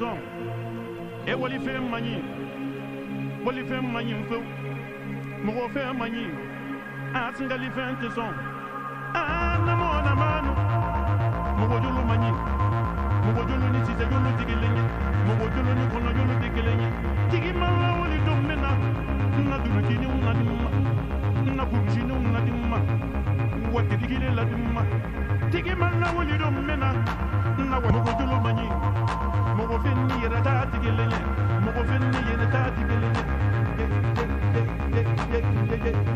sɔn e walifɛn man ɲi walifɛn man ɲi fewu mɔgɔ fɛn man ɲi a singalifɛn tɛ sɔn Yeah, yeah, yeah.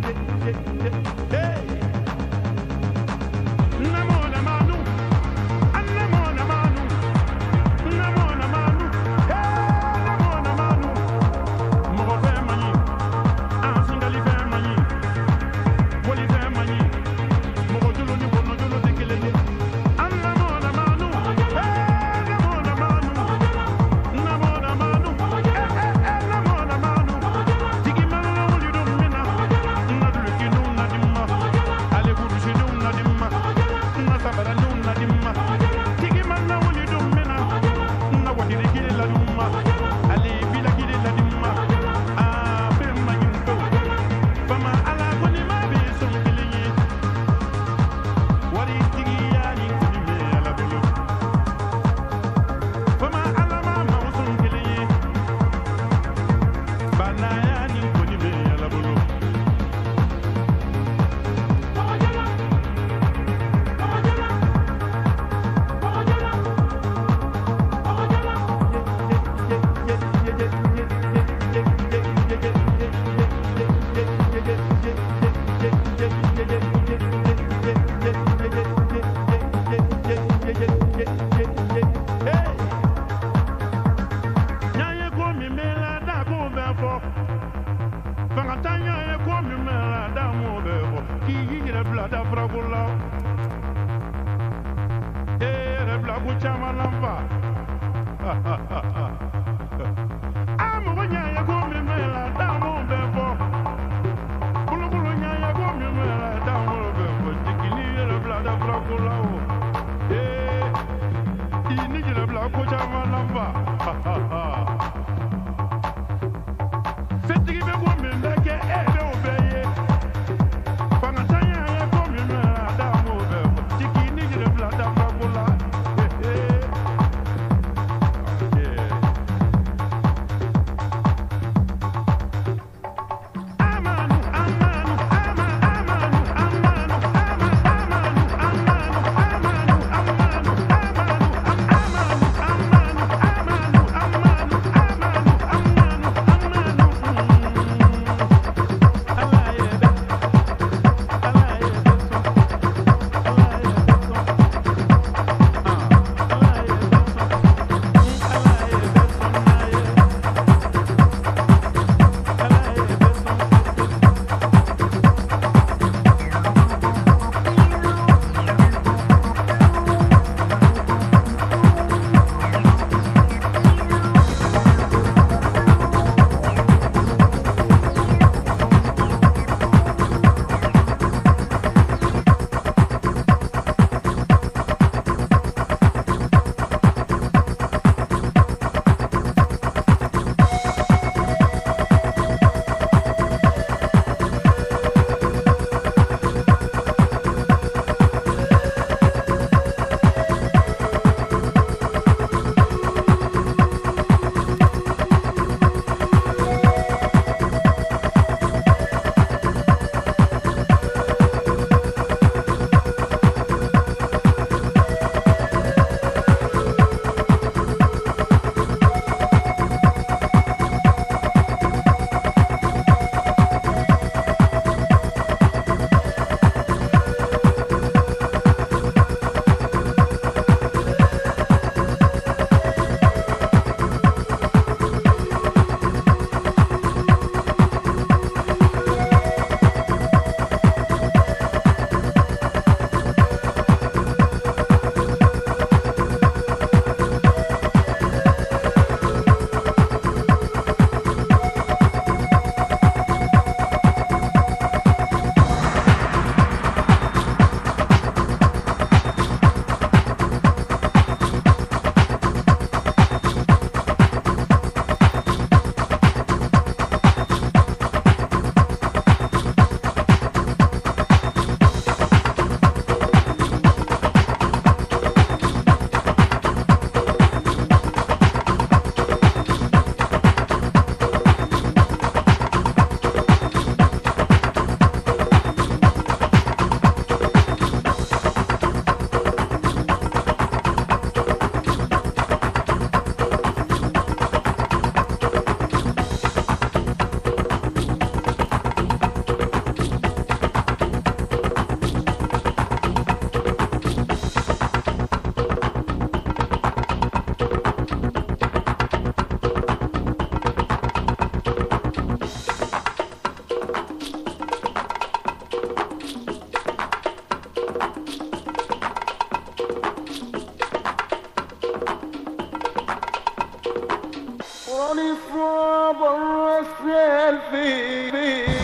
الرسول صاب الرسول في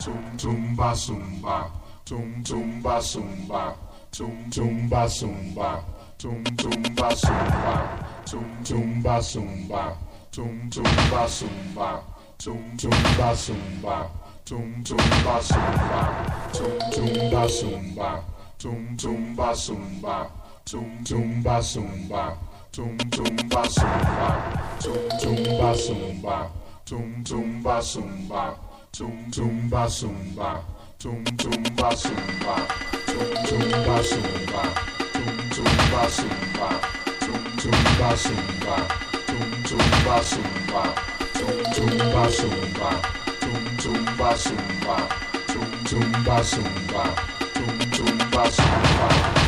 tum tumba sumba, tum tumba sumba, tum tumba sumba, tum tumba sumba, tum tumba sumba, tum tumba sumba, tum tumba sumba, tum tumba sumba, tum tumba sumba, tum tumba sumba, tum tumba sumba, tum tumba sumba, tum tumba sumba, tum tumba sumba, tum tumba sumba, tum tumba sumba, tum tumba sumba, tum tumba sumba, tum tumba sumba, tum tumba sumba, tum tumba sumba, tum tumba sumba, tum tumba sumba, tum tumba sumba,